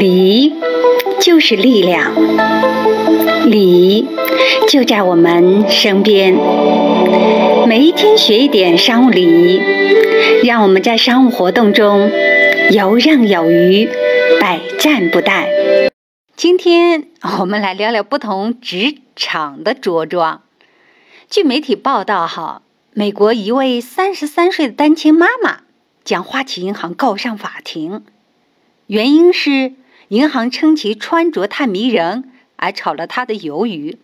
礼就是力量，礼就在我们身边。每一天学一点商务礼仪，让我们在商务活动中游刃有余，百战不殆。今天我们来聊聊不同职场的着装。据媒体报道，哈，美国一位三十三岁的单亲妈妈将花旗银行告上法庭，原因是。银行称其穿着太迷人，而炒了她的鱿鱼。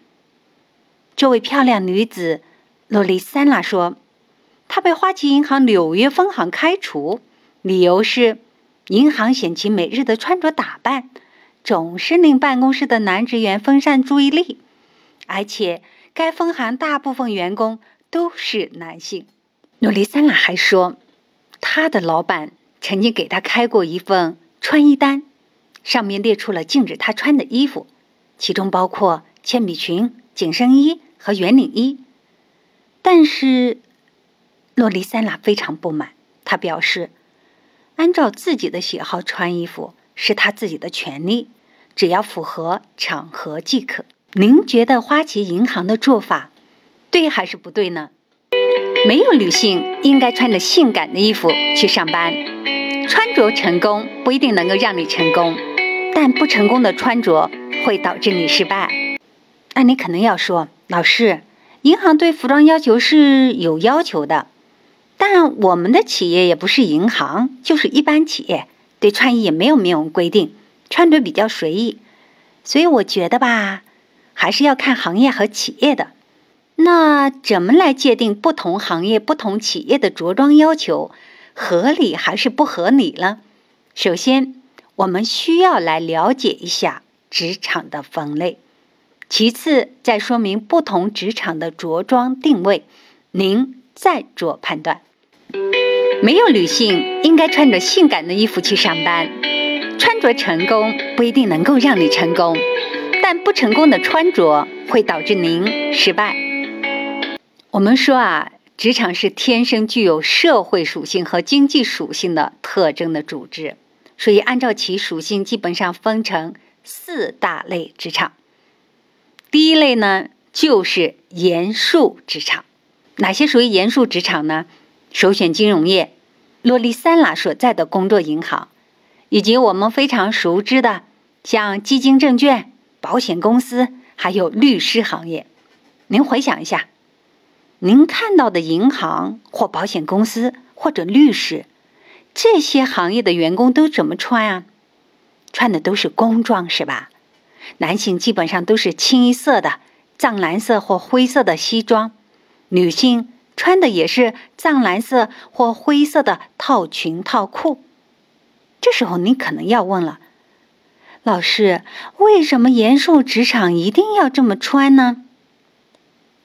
这位漂亮女子洛丽珊娜说：“她被花旗银行纽约分行开除，理由是银行嫌其每日的穿着打扮总是令办公室的男职员分散注意力，而且该分行大部分员工都是男性。”洛丽珊娜还说，她的老板曾经给她开过一份穿衣单。上面列出了禁止他穿的衣服，其中包括铅笔裙、紧身衣和圆领衣。但是，洛丽珊娜非常不满。她表示，按照自己的喜好穿衣服是她自己的权利，只要符合场合即可。您觉得花旗银行的做法对还是不对呢？没有女性应该穿着性感的衣服去上班。穿着成功不一定能够让你成功。但不成功的穿着会导致你失败。那你可能要说，老师，银行对服装要求是有要求的，但我们的企业也不是银行，就是一般企业，对穿衣也没有明文规定，穿着比较随意。所以我觉得吧，还是要看行业和企业的。那怎么来界定不同行业、不同企业的着装要求合理还是不合理呢？首先。我们需要来了解一下职场的分类，其次再说明不同职场的着装定位，您再做判断。没有女性应该穿着性感的衣服去上班，穿着成功不一定能够让你成功，但不成功的穿着会导致您失败。我们说啊，职场是天生具有社会属性和经济属性的特征的组织。所以，按照其属性，基本上分成四大类职场。第一类呢，就是严肃职场。哪些属于严肃职场呢？首选金融业，洛丽珊娜所在的工作银行，以及我们非常熟知的像基金、证券、保险公司，还有律师行业。您回想一下，您看到的银行或保险公司或者律师。这些行业的员工都怎么穿啊？穿的都是工装是吧？男性基本上都是清一色的藏蓝色或灰色的西装，女性穿的也是藏蓝色或灰色的套裙套裤。这时候你可能要问了，老师，为什么严肃职场一定要这么穿呢？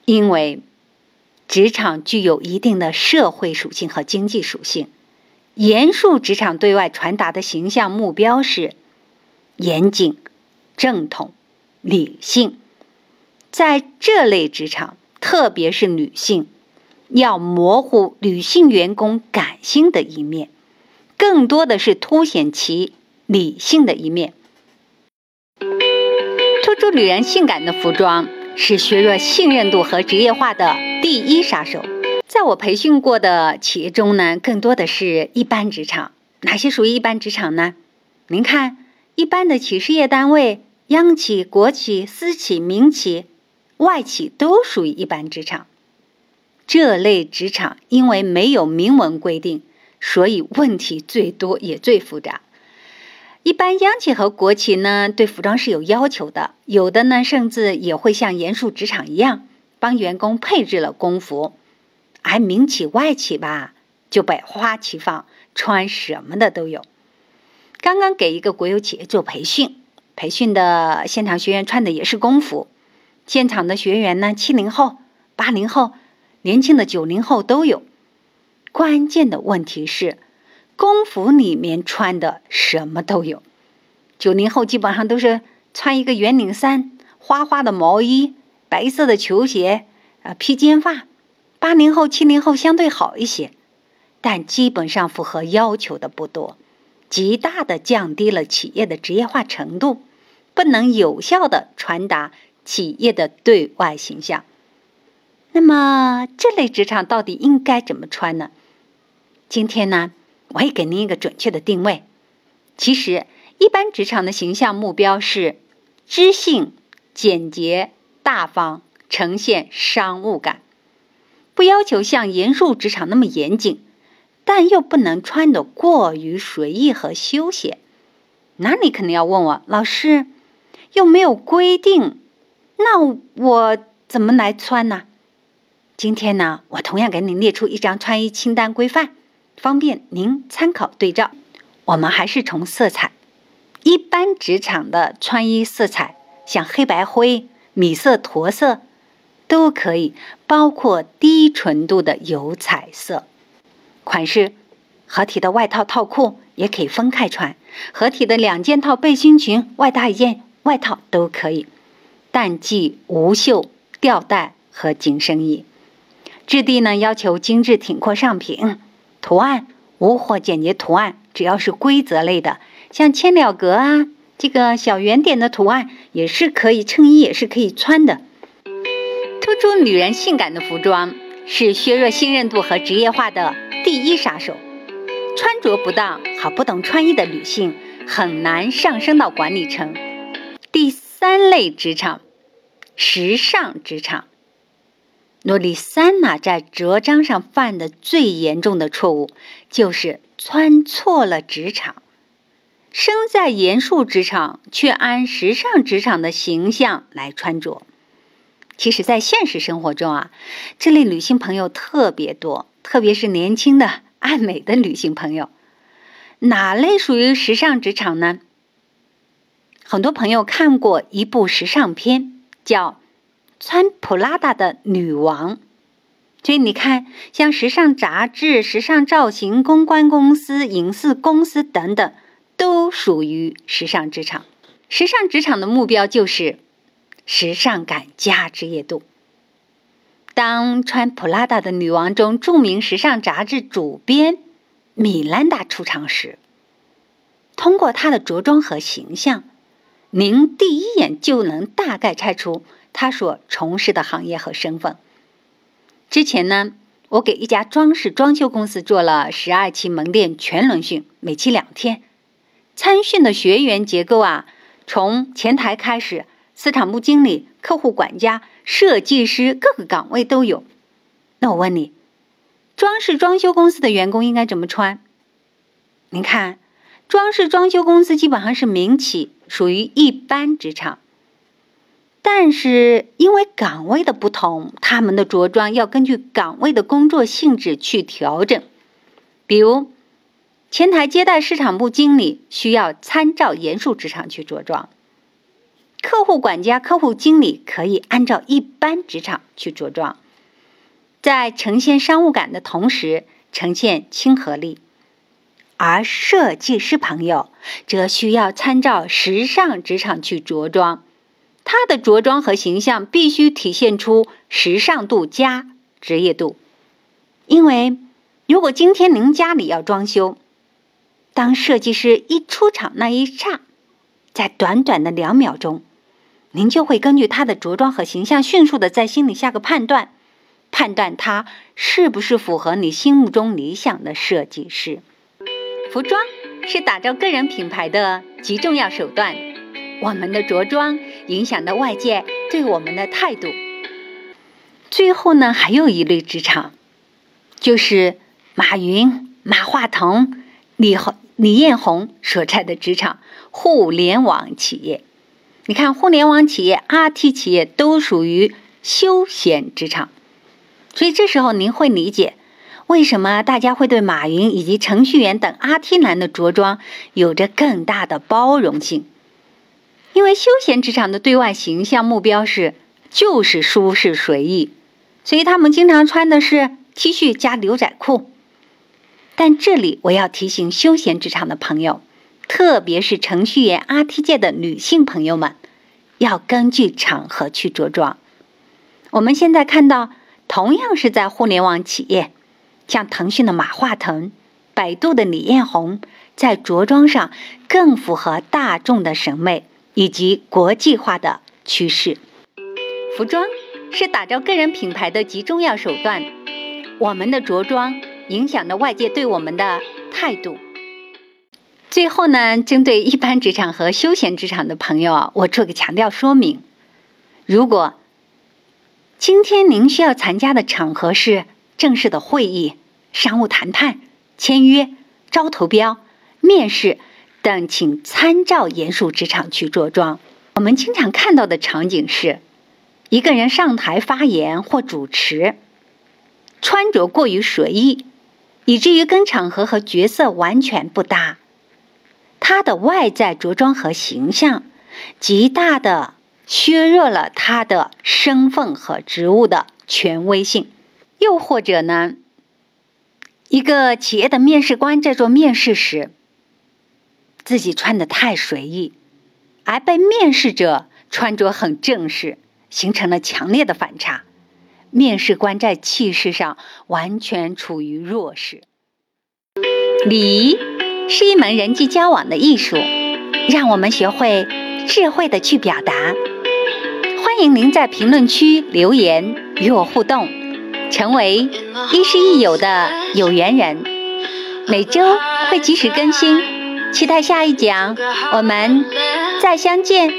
因为职场具有一定的社会属性和经济属性。严肃职场对外传达的形象目标是严谨、正统、理性。在这类职场，特别是女性，要模糊女性员工感性的一面，更多的是凸显其理性的一面。突出女人性感的服装是削弱信任度和职业化的第一杀手。在我培训过的企业中呢，更多的是一般职场。哪些属于一般职场呢？您看，一般的企事业单位、央企、国企、私企、民企、外企都属于一般职场。这类职场因为没有明文规定，所以问题最多也最复杂。一般央企和国企呢，对服装是有要求的，有的呢甚至也会像严肃职场一样，帮员工配置了工服。而民企、外企吧，就百花齐放，穿什么的都有。刚刚给一个国有企业做培训，培训的现场学员穿的也是工服。现场的学员呢，七零后、八零后、年轻的九零后都有。关键的问题是，工服里面穿的什么都有。九零后基本上都是穿一个圆领衫、花花的毛衣、白色的球鞋，啊，披肩发。八零后、七零后相对好一些，但基本上符合要求的不多。极大的降低了企业的职业化程度，不能有效的传达企业的对外形象。那么这类职场到底应该怎么穿呢？今天呢，我也给您一个准确的定位。其实，一般职场的形象目标是知性、简洁、大方，呈现商务感，不要求像严肃职场那么严谨，但又不能穿得过于随意和休闲。那你肯定要问我，老师又没有规定，那我怎么来穿呢？今天呢，我同样给您列出一张穿衣清单规范，方便您参考对照。我们还是从色彩，一般职场的穿衣色彩，像黑白灰、米色、驼色，都可以，包括低纯度的油彩色。款式合体的外套套裤也可以分开穿，合体的两件套背心裙外搭一件外套都可以。淡季无袖、吊带和紧身衣。质地呢，要求精致挺阔上品，图案无或简洁图案，只要是规则类的，像千鸟格啊，这个小圆点的图案也是可以，衬衣也是可以穿的。突出女人性感的服装是削弱信任度和职业化的第一杀手。穿着不当和不懂穿衣的女性很难上升到管理层。第三类职场，时尚职场。诺丽三娜在着装上犯的最严重的错误，就是穿错了职场。生在严肃职场，却按时尚职场的形象来穿着。其实，在现实生活中啊，这类女性朋友特别多，特别是年轻的爱美的女性朋友。哪类属于时尚职场呢？很多朋友看过一部时尚片，叫。穿普拉达的女王，所以你看，像时尚杂志、时尚造型公关公司、影视公司等等，都属于时尚职场。时尚职场的目标就是时尚感加职业度。当穿普拉达的女王中著名时尚杂志主编米兰达出场时，通过她的着装和形象，您第一眼就能大概猜出。她所从事的行业和身份。之前呢，我给一家装饰装修公司做了十二期门店全轮训，每期两天。参训的学员结构啊，从前台开始，市场部经理、客户管家、设计师，各个岗位都有。那我问你，装饰装修公司的员工应该怎么穿？您看，装饰装修公司基本上是民企，属于一般职场。但是因为岗位的不同，他们的着装要根据岗位的工作性质去调整。比如，前台接待市场部经理需要参照严肃职场去着装；客户管家、客户经理可以按照一般职场去着装，在呈现商务感的同时呈现亲和力；而设计师朋友则需要参照时尚职场去着装。他的着装和形象必须体现出时尚度加职业度，因为如果今天您家里要装修，当设计师一出场那一刹，在短短的两秒钟，您就会根据他的着装和形象迅速的在心里下个判断，判断他是不是符合你心目中理想的设计师。服装是打造个人品牌的极重要手段。我们的着装影响到外界对我们的态度。最后呢，还有一类职场，就是马云、马化腾、李红、李彦宏所在的职场——互联网企业。你看，互联网企业、IT 企业都属于休闲职场，所以这时候您会理解为什么大家会对马云以及程序员等 IT 男的着装有着更大的包容性。因为休闲职场的对外形象目标是就是舒适随意，所以他们经常穿的是 T 恤加牛仔裤。但这里我要提醒休闲职场的朋友，特别是程序员 IT 界的女性朋友们，要根据场合去着装。我们现在看到，同样是在互联网企业，像腾讯的马化腾，百度的李彦宏在着装上更符合大众的审美以及国际化的趋势。服装是打造个人品牌的极重要手段，我们的着装影响着外界对我们的态度。最后呢，针对一般职场和休闲职场的朋友，我做个强调说明：如果今天您需要参加的场合是正式的会议、商务谈判、签约、招投标、面试等，请参照严肃职场去着装。我们经常看到的场景是，一个人上台发言或主持，穿着过于随意，以至于跟场合和角色完全不搭。他的外在着装和形象，极大的削弱了他的身份和职务的权威性。又或者呢，一个企业的面试官在做面试时，自己穿的太随意，而被面试者穿着很正式，形成了强烈的反差。面试官在气势上完全处于弱势。礼。是一门人际交往的艺术，让我们学会智慧的去表达。欢迎您在评论区留言与我互动，成为亦师亦友的有缘人。每周会及时更新，期待下一讲，我们再相见。